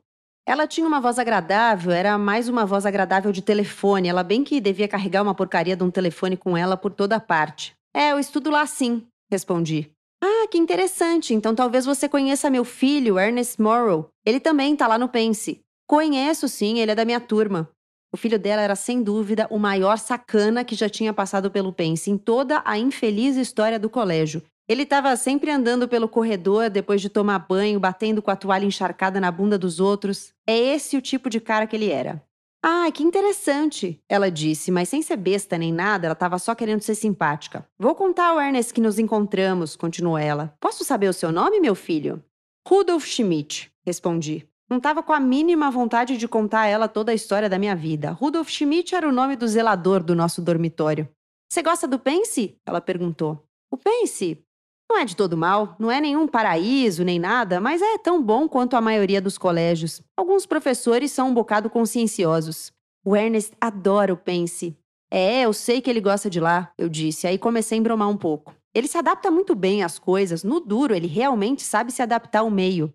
Ela tinha uma voz agradável, era mais uma voz agradável de telefone. Ela bem que devia carregar uma porcaria de um telefone com ela por toda parte. É, eu estudo lá sim, respondi. Ah, que interessante. Então talvez você conheça meu filho, Ernest Morrow. Ele também tá lá no Pense. Conheço sim, ele é da minha turma. O filho dela era sem dúvida o maior sacana que já tinha passado pelo Pense em toda a infeliz história do colégio. Ele estava sempre andando pelo corredor depois de tomar banho, batendo com a toalha encharcada na bunda dos outros. É esse o tipo de cara que ele era. Ah, que interessante, ela disse, mas sem ser besta nem nada, ela estava só querendo ser simpática. Vou contar ao Ernest que nos encontramos, continuou ela. Posso saber o seu nome, meu filho? Rudolf Schmidt, respondi. Não estava com a mínima vontade de contar a ela toda a história da minha vida. Rudolf Schmidt era o nome do zelador do nosso dormitório. Você gosta do Pense? Ela perguntou. O Pense? Não é de todo mal, não é nenhum paraíso nem nada, mas é tão bom quanto a maioria dos colégios. Alguns professores são um bocado conscienciosos. O Ernest adora o Pense. É, eu sei que ele gosta de lá, eu disse, aí comecei a embromar um pouco. Ele se adapta muito bem às coisas, no duro, ele realmente sabe se adaptar ao meio.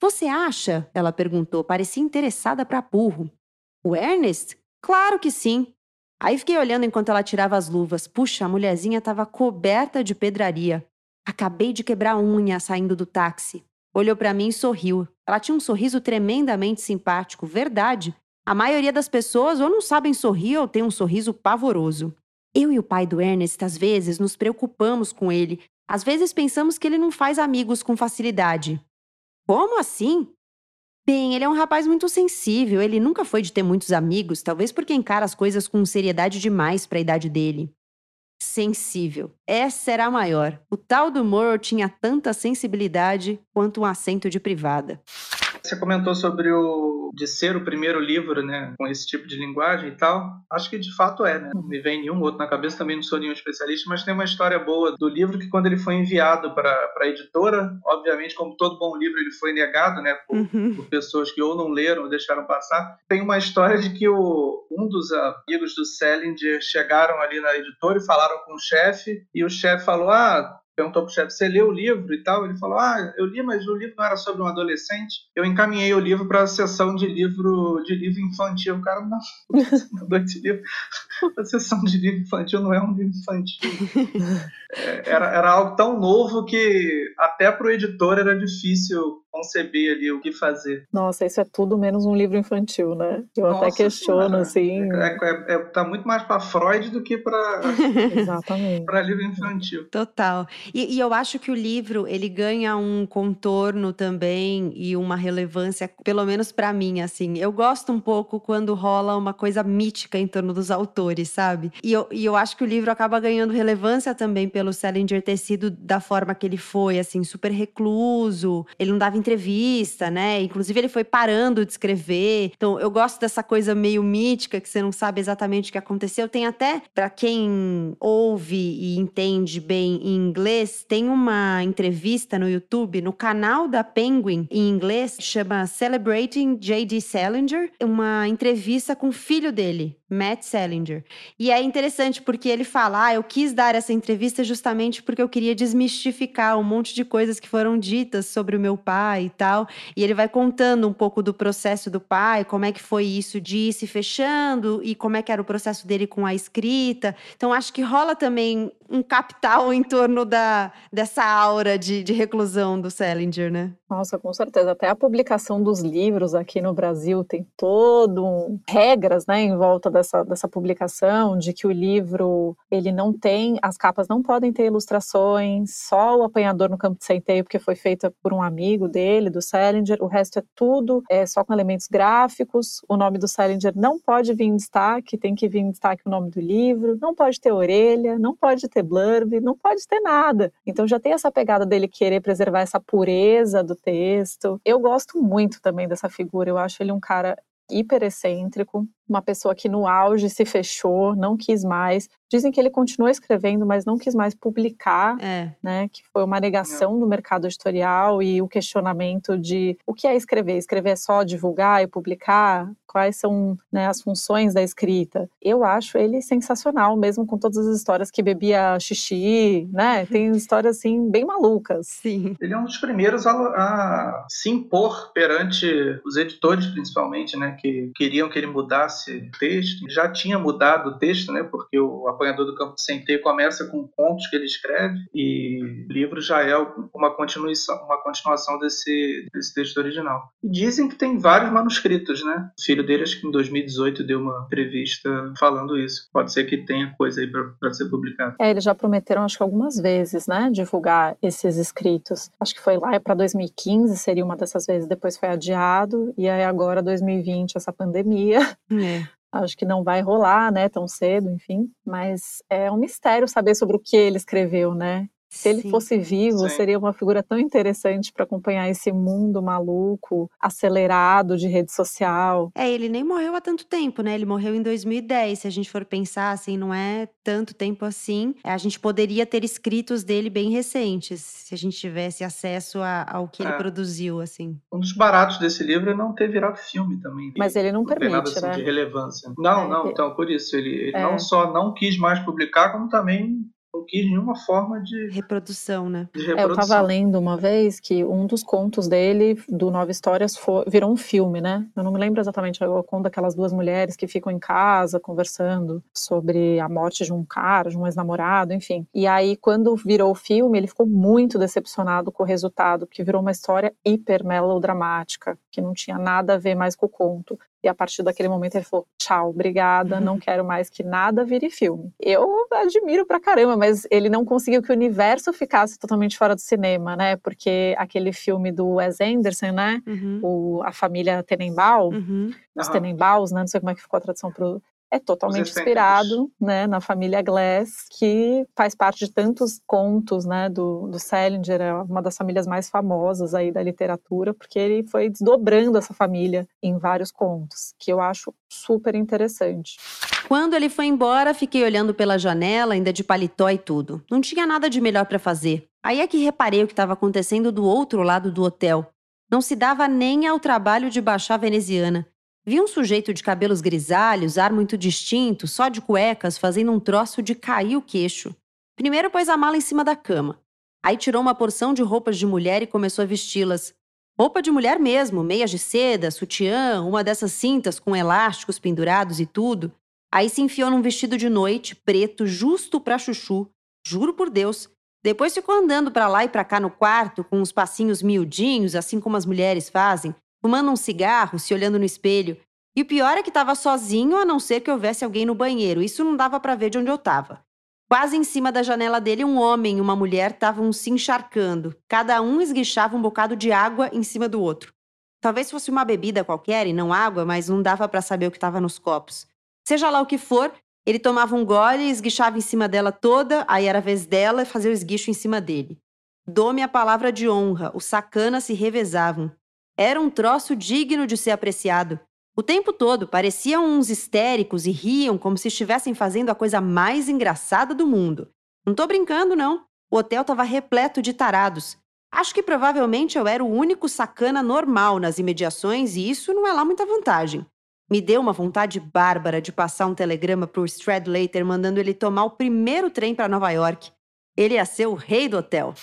Você acha? Ela perguntou, parecia interessada para burro. O Ernest? Claro que sim. Aí fiquei olhando enquanto ela tirava as luvas. Puxa, a mulherzinha estava coberta de pedraria. Acabei de quebrar a unha saindo do táxi. Olhou para mim e sorriu. Ela tinha um sorriso tremendamente simpático, verdade. A maioria das pessoas ou não sabem sorrir ou tem um sorriso pavoroso. Eu e o pai do Ernest, às vezes, nos preocupamos com ele. Às vezes pensamos que ele não faz amigos com facilidade. Como assim? Bem, ele é um rapaz muito sensível. Ele nunca foi de ter muitos amigos, talvez porque encara as coisas com seriedade demais para a idade dele. Sensível. Essa era a maior. O tal do Morrow tinha tanta sensibilidade quanto um assento de privada. Você comentou sobre o de ser o primeiro livro, né, com esse tipo de linguagem e tal. Acho que de fato é, né? Não me vem nenhum outro na cabeça, também não sou nenhum especialista, mas tem uma história boa do livro que quando ele foi enviado para a editora, obviamente, como todo bom livro, ele foi negado, né, por, uhum. por, pessoas que ou não leram ou deixaram passar. Tem uma história de que o, um dos amigos do Salinger chegaram ali na editora e falaram com o chefe, e o chefe falou: "Ah, perguntou pro chefe, você leu o livro e tal? Ele falou, ah, eu li, mas o livro não era sobre um adolescente. Eu encaminhei o livro para a sessão de livro de livro infantil. O cara, não, mandou esse livro. A sessão de livro infantil não é um livro infantil. É, era, era algo tão novo que até para o editor era difícil conceber ali o que fazer. Nossa, isso é tudo menos um livro infantil, né? Eu Nossa, até questiono, assim. É, é, é, tá muito mais para Freud do que para para livro infantil. Total. E, e, eu acho que o livro ele ganha um contorno também e uma relevância, pelo menos para mim, assim. Eu gosto um pouco quando rola uma coisa mítica em torno dos autores, sabe? E eu, e eu acho que o livro acaba ganhando relevância também pelo Salinger ter sido da forma que ele foi, assim, super recluso. Ele não dava entrevista, né? Inclusive, ele foi parando de escrever. Então, eu gosto dessa coisa meio mítica, que você não sabe exatamente o que aconteceu. Tem até, para quem ouve e entende bem em inglês, tem uma entrevista no YouTube, no canal da Penguin, em inglês, chama Celebrating J.D. Salinger, uma entrevista com o filho dele, Matt Salinger. E é interessante porque ele fala: ah, eu quis dar essa entrevista justamente porque eu queria desmistificar um monte de coisas que foram ditas sobre o meu pai e tal. E ele vai contando um pouco do processo do pai, como é que foi isso de ir se fechando e como é que era o processo dele com a escrita. Então acho que rola também um capital em torno da, dessa aura de, de reclusão do Salinger, né? Nossa, com certeza. Até a publicação dos livros aqui no Brasil tem todo um, regras, né, em volta dessa, dessa publicação, de que o livro ele não tem, as capas não podem ter ilustrações, só o apanhador no campo de centeio, porque foi feita por um amigo dele, do Salinger, o resto é tudo é só com elementos gráficos. O nome do Salinger não pode vir em destaque, tem que vir em destaque o nome do livro, não pode ter orelha, não pode ter blurb, não pode ter nada. Então já tem essa pegada dele querer preservar essa pureza do texto. Eu gosto muito também dessa figura, eu acho ele um cara hiper excêntrico, uma pessoa que no auge se fechou, não quis mais. Dizem que ele continuou escrevendo, mas não quis mais publicar, é. né? Que foi uma negação do mercado editorial e o questionamento de o que é escrever? Escrever é só divulgar e publicar? Quais são né, as funções da escrita? Eu acho ele sensacional, mesmo com todas as histórias que bebia xixi, né? Tem histórias assim bem malucas. Sim. Ele é um dos primeiros a, a se impor perante os editores, principalmente, né? Que queriam que ele mudasse o texto. Já tinha mudado o texto, né? Porque o Apanhador do Campo Sem Ter começa com contos que ele escreve e o livro já é uma continuação, uma continuação desse, desse texto original. E dizem que tem vários manuscritos, né? O filho dele, acho que em 2018, deu uma entrevista falando isso. Pode ser que tenha coisa aí para ser publicada. É, eles já prometeram, acho que algumas vezes, né? Divulgar esses escritos. Acho que foi lá para 2015, seria uma dessas vezes. Depois foi adiado. E aí agora, 2020, essa pandemia. É. Acho que não vai rolar, né, tão cedo, enfim. Mas é um mistério saber sobre o que ele escreveu, né? Se ele Sim. fosse vivo, Sim. seria uma figura tão interessante para acompanhar esse mundo maluco, acelerado de rede social. É, ele nem morreu há tanto tempo, né? Ele morreu em 2010. Se a gente for pensar, assim, não é tanto tempo assim. É, a gente poderia ter escritos dele bem recentes, se a gente tivesse acesso a, ao que é. ele produziu, assim. Um dos baratos desse livro é não ter virado filme também. Mas ele não, não permite, nada, assim, né? de relevância. Não, é, não. Então, por isso, ele, ele não é. só não quis mais publicar, como também não quis nenhuma forma de reprodução, né? De reprodução. É, eu estava lendo uma vez que um dos contos dele, do Nove Histórias, foi, virou um filme, né? Eu não me lembro exatamente, eu conto daquelas duas mulheres que ficam em casa conversando sobre a morte de um cara, de um ex-namorado, enfim. E aí, quando virou o filme, ele ficou muito decepcionado com o resultado, porque virou uma história hiper melodramática, que não tinha nada a ver mais com o conto E a partir daquele momento ele falou: tchau, obrigada, não quero mais que nada vire filme. Eu admiro pra caramba, mas ele não conseguiu que o universo ficasse totalmente fora do cinema, né? Porque aquele filme do Wes Anderson, né? Uhum. O, a família Tenenbaum, Uhum. os. Tenenbaums, né? Não sei como é que ficou a tradução pro. É totalmente inspirado né, na família Glass, que faz parte de tantos contos né, do, do Salinger, é uma das famílias mais famosas aí da literatura, porque ele foi desdobrando essa família em vários contos, que eu acho super interessante. Quando ele foi embora, fiquei olhando pela janela, ainda de paletó e tudo. Não tinha nada de melhor pra fazer. Aí é que reparei o que estava acontecendo do outro lado do hotel. Não se dava nem ao trabalho de baixar a veneziana. Vi um sujeito de cabelos grisalhos, ar muito distinto, só de cuecas, fazendo um troço de cair o queixo. Primeiro pôs a mala em cima da cama. Aí tirou uma porção de roupas de mulher e começou a vesti-las. Roupa de mulher mesmo, meias de seda, sutiã, uma dessas cintas com elásticos pendurados e tudo. Aí se enfiou num vestido de noite, preto, justo pra chuchu. Juro por Deus. Depois ficou andando pra lá e pra cá no quarto, com uns passinhos miudinhos, assim como as mulheres fazem, fumando um cigarro, se olhando no espelho. E o pior é que estava sozinho, a não ser que houvesse alguém no banheiro. Isso não dava pra ver de onde eu estava. Quase em cima da janela dele, um homem e uma mulher estavam se encharcando. Cada um esguichava um bocado de água em cima do outro. Talvez fosse uma bebida qualquer e não água, mas não dava pra saber o que estava nos copos. Seja lá o que for, ele tomava um gole e esguichava em cima dela toda, aí era a vez dela fazer o esguicho em cima dele. Dou-me a palavra de honra, os sacanas se revezavam. Era um troço digno de ser apreciado. O tempo todo pareciam uns histéricos e riam como se estivessem fazendo a coisa mais engraçada do mundo. Não tô brincando, não. O hotel estava repleto de tarados. Acho que provavelmente eu era o único sacana normal nas imediações e isso não é lá muita vantagem. Me deu uma vontade bárbara de passar um telegrama pro Stradlater mandando ele tomar o primeiro trem para Nova York. Ele ia ser o rei do hotel.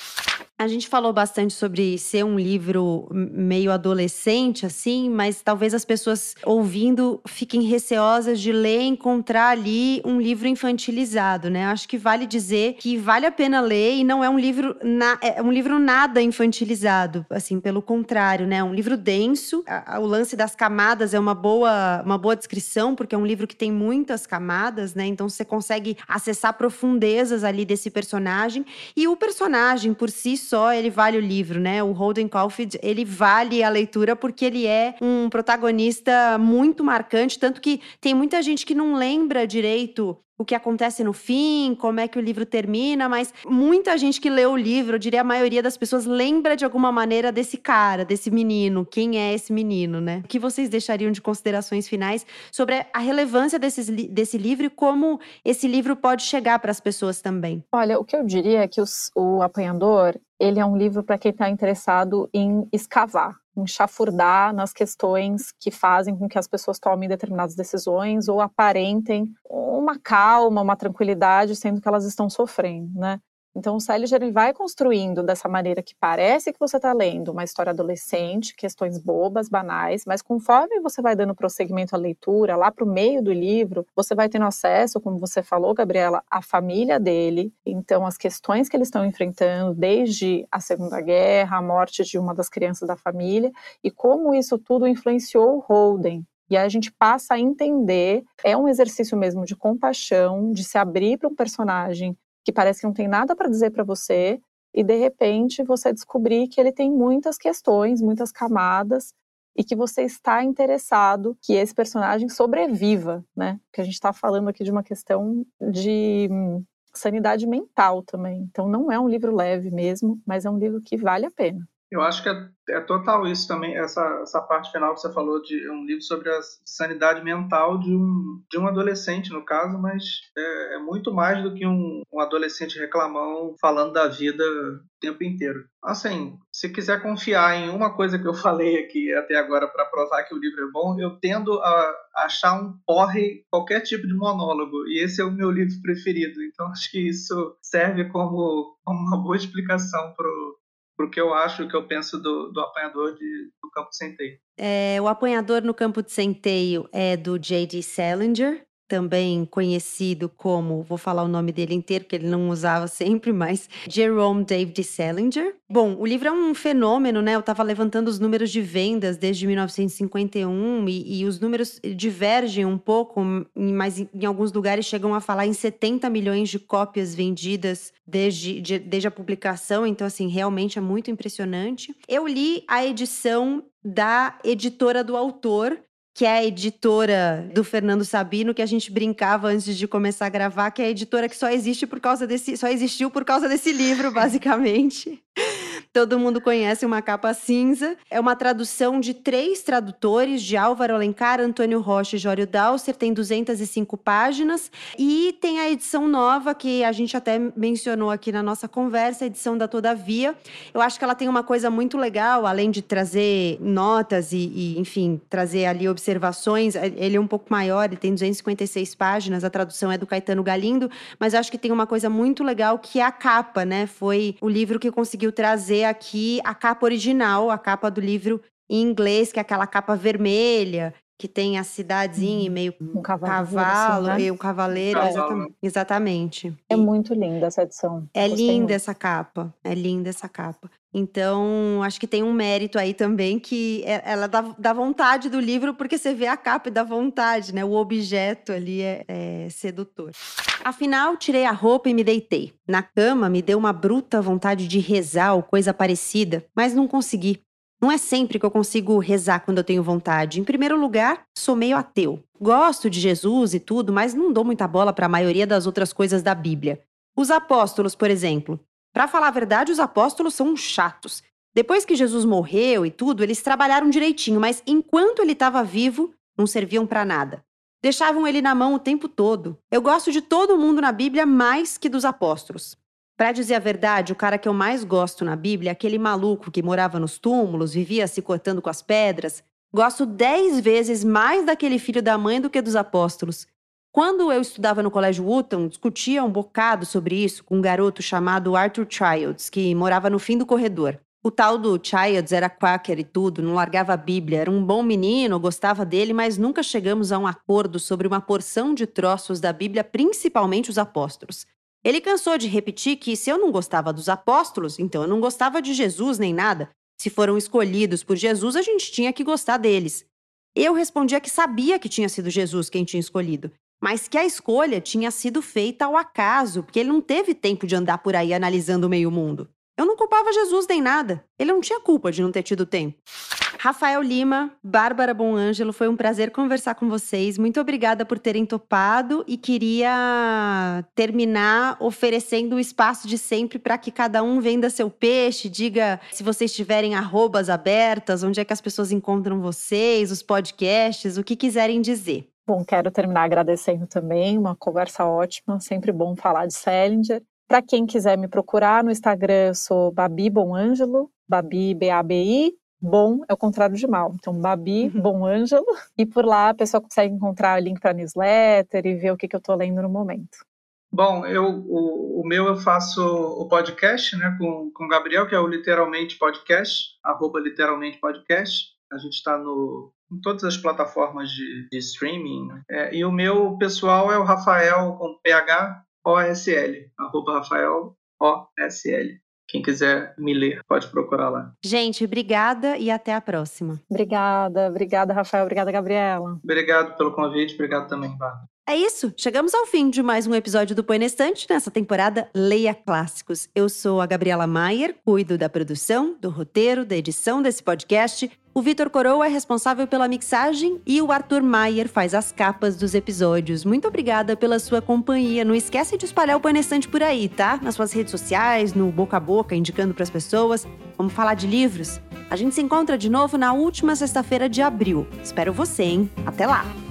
A gente falou bastante sobre ser um livro meio adolescente, assim, mas talvez as pessoas ouvindo fiquem receosas de ler e encontrar ali um livro infantilizado, né? Acho que vale dizer que vale a pena ler e não é um livro, na, é um livro nada infantilizado, assim, pelo contrário, né? É um livro denso. O lance das camadas é uma boa, uma boa descrição, porque é um livro que tem muitas camadas, né? Então você consegue acessar profundezas ali desse personagem. E o personagem por si só, ele vale o livro, né? O Holden Caulfield, ele vale a leitura porque ele é um protagonista muito marcante, tanto que tem muita gente que não lembra direito o que acontece no fim, como é que o livro termina, mas muita gente que leu o livro, eu diria a maioria das pessoas, lembra de alguma maneira desse cara, desse menino. Quem é esse menino, né? O que vocês deixariam de considerações finais sobre a relevância desses desse livro e como esse livro pode chegar para as pessoas também? Olha, o que eu diria é que os- o Apanhador, ele é um livro para quem está interessado em escavar, em chafurdar nas questões que fazem com que as pessoas tomem determinadas decisões ou aparentem uma calma, uma tranquilidade, sendo que elas estão sofrendo, né? Então, o Salinger ele vai construindo dessa maneira que parece que você está lendo uma história adolescente, questões bobas, banais, mas conforme você vai dando prosseguimento à leitura, lá para o meio do livro, você vai tendo acesso, como você falou, Gabriela, à família dele. Então, as questões que eles estão enfrentando, desde a Segunda Guerra, a morte de uma das crianças da família, e como isso tudo influenciou o Holden, e aí a gente passa a entender, é um exercício mesmo de compaixão, de se abrir para um personagem que parece que não tem nada para dizer para você, e de repente você descobrir que ele tem muitas questões, muitas camadas, e que você está interessado que esse personagem sobreviva, né? Que a gente está falando aqui de uma questão de hum, sanidade mental também. Então não é um livro leve mesmo, mas é um livro que vale a pena. Eu acho que é, é total isso também, essa, essa parte final que você falou de um livro sobre a sanidade mental de um, de um adolescente, no caso, mas é, é muito mais do que um, um adolescente reclamão falando da vida o tempo inteiro. Assim, se quiser confiar em uma coisa que eu falei aqui até agora para provar que o livro é bom, eu tendo a achar um porre qualquer tipo de monólogo, e esse é o meu livro preferido. Então acho que isso serve como, como uma boa explicação pro pro que eu acho, o que eu penso do, do apanhador de, do campo de centeio. É, o Apanhador no Campo de Centeio é do J.D. Salinger, também conhecido como, vou falar o nome dele inteiro, que ele não usava sempre, mas Jerome David Salinger. Bom, o livro é um fenômeno, né? Eu estava levantando os números de vendas desde 1951 e, e os números divergem um pouco, mas em, em, alguns lugares chegam a falar em 70 milhões de cópias vendidas desde, de, desde a publicação. Então, assim, realmente é muito impressionante. Eu li a edição da editora do autor, que é a editora do Fernando Sabino, que a gente brincava antes de começar a gravar, que é a editora que só existe por causa desse, só existiu por causa desse livro, basicamente. Todo mundo conhece uma capa cinza. É uma tradução de três tradutores, de Álvaro Alencar, Antônio Rocha e Jório Dalser. Tem 205 páginas. E tem a edição nova, que a gente até mencionou aqui na nossa conversa, a edição da Todavia. Eu acho que ela tem uma coisa muito legal, além de trazer notas e, e enfim, trazer ali observações. Ele é um pouco maior, ele tem 256 páginas. A tradução é do Caetano Galindo. Mas acho que tem uma coisa muito legal, que é a capa, né? Foi o livro que conseguiu trazer aqui a capa original, a capa do livro em inglês, que é aquela capa vermelha, que tem a cidadezinha e hum, meio um cavalo assim, né? e um cavaleiro. Exatamente. exatamente. É muito linda essa edição. É Gostei linda muito. essa capa. É linda essa capa. Então, acho que tem um mérito aí também que é, ela dá, dá vontade do livro, porque você vê a capa e dá vontade, né? O objeto ali é, é sedutor. Afinal, tirei a roupa e me deitei. Na cama, me deu uma bruta vontade de rezar ou coisa parecida, mas não consegui. Não é sempre que eu consigo rezar quando eu tenho vontade. Em primeiro lugar, sou meio ateu. Gosto de Jesus e tudo, mas não dou muita bola para a maioria das outras coisas da Bíblia. Os apóstolos, por exemplo. Para falar a verdade, os apóstolos são chatos. Depois que Jesus morreu e tudo, eles trabalharam direitinho, mas enquanto ele estava vivo, não serviam para nada. Deixavam ele na mão o tempo todo. Eu gosto de todo mundo na Bíblia mais que dos apóstolos. Para dizer a verdade, o cara que eu mais gosto na Bíblia é aquele maluco que morava nos túmulos, vivia se cortando com as pedras. Gosto dez vezes mais daquele filho da mãe do que dos apóstolos. Quando eu estudava no Colégio Wooton, discutia um bocado sobre isso com um garoto chamado Arthur Childs, que morava no fim do corredor. O tal do Childs era quaker e tudo, não largava a Bíblia, era um bom menino, gostava dele, mas nunca chegamos a um acordo sobre uma porção de troços da Bíblia, principalmente os apóstolos. Ele cansou de repetir que se eu não gostava dos apóstolos, então eu não gostava de Jesus nem nada. Se foram escolhidos por Jesus, a gente tinha que gostar deles. Eu respondia que sabia que tinha sido Jesus quem tinha escolhido, mas que a escolha tinha sido feita ao acaso, porque ele não teve tempo de andar por aí analisando o meio mundo. Eu não culpava Jesus nem nada. Ele não tinha culpa de não ter tido tempo. Rafael Lima, Bárbara Bonângelo, foi um prazer conversar com vocês. Muito obrigada por terem topado e queria terminar oferecendo o espaço de sempre para que cada um venda seu peixe, diga se vocês tiverem arrobas abertas, onde é que as pessoas encontram vocês, os podcasts, o que quiserem dizer. Bom, quero terminar agradecendo também, uma conversa ótima, sempre bom falar de Salinger. Para quem quiser me procurar no Instagram, eu sou Babi Bom Ângelo, Babi B-A-B-I, bom é o contrário de mal. Então, Babi uhum. Bom Ângelo. E por lá a pessoa consegue encontrar o link para newsletter e ver o que, que eu estou lendo no momento. Bom, eu, o, o, meu eu faço o podcast né, com, com o Gabriel, que é o Literalmente Podcast, arroba Literalmente Podcast. A gente está no em todas as plataformas de, de streaming. É, e o meu pessoal é o Rafael com PH OSL, arroba Rafael OSL. Quem quiser me ler, pode procurar lá. Gente, obrigada e até a próxima. Obrigada, obrigada, Rafael. Obrigada, Gabriela. Obrigado pelo convite, obrigado também, Bárbara. É isso, chegamos ao fim de mais um episódio do Põe na Estante nessa temporada Leia Clássicos. Eu sou a Gabriela Maier, cuido da produção, do roteiro, da edição desse podcast o Vitor Coroa é responsável pela mixagem e o Arthur Maier faz as capas dos episódios. Muito obrigada pela sua companhia. Não esquece de espalhar o Panestante por aí, tá? Nas suas redes sociais, no boca a boca, indicando para as pessoas. Vamos falar de livros? A gente se encontra de novo na última sexta-feira de abril. Espero você, hein? Até lá!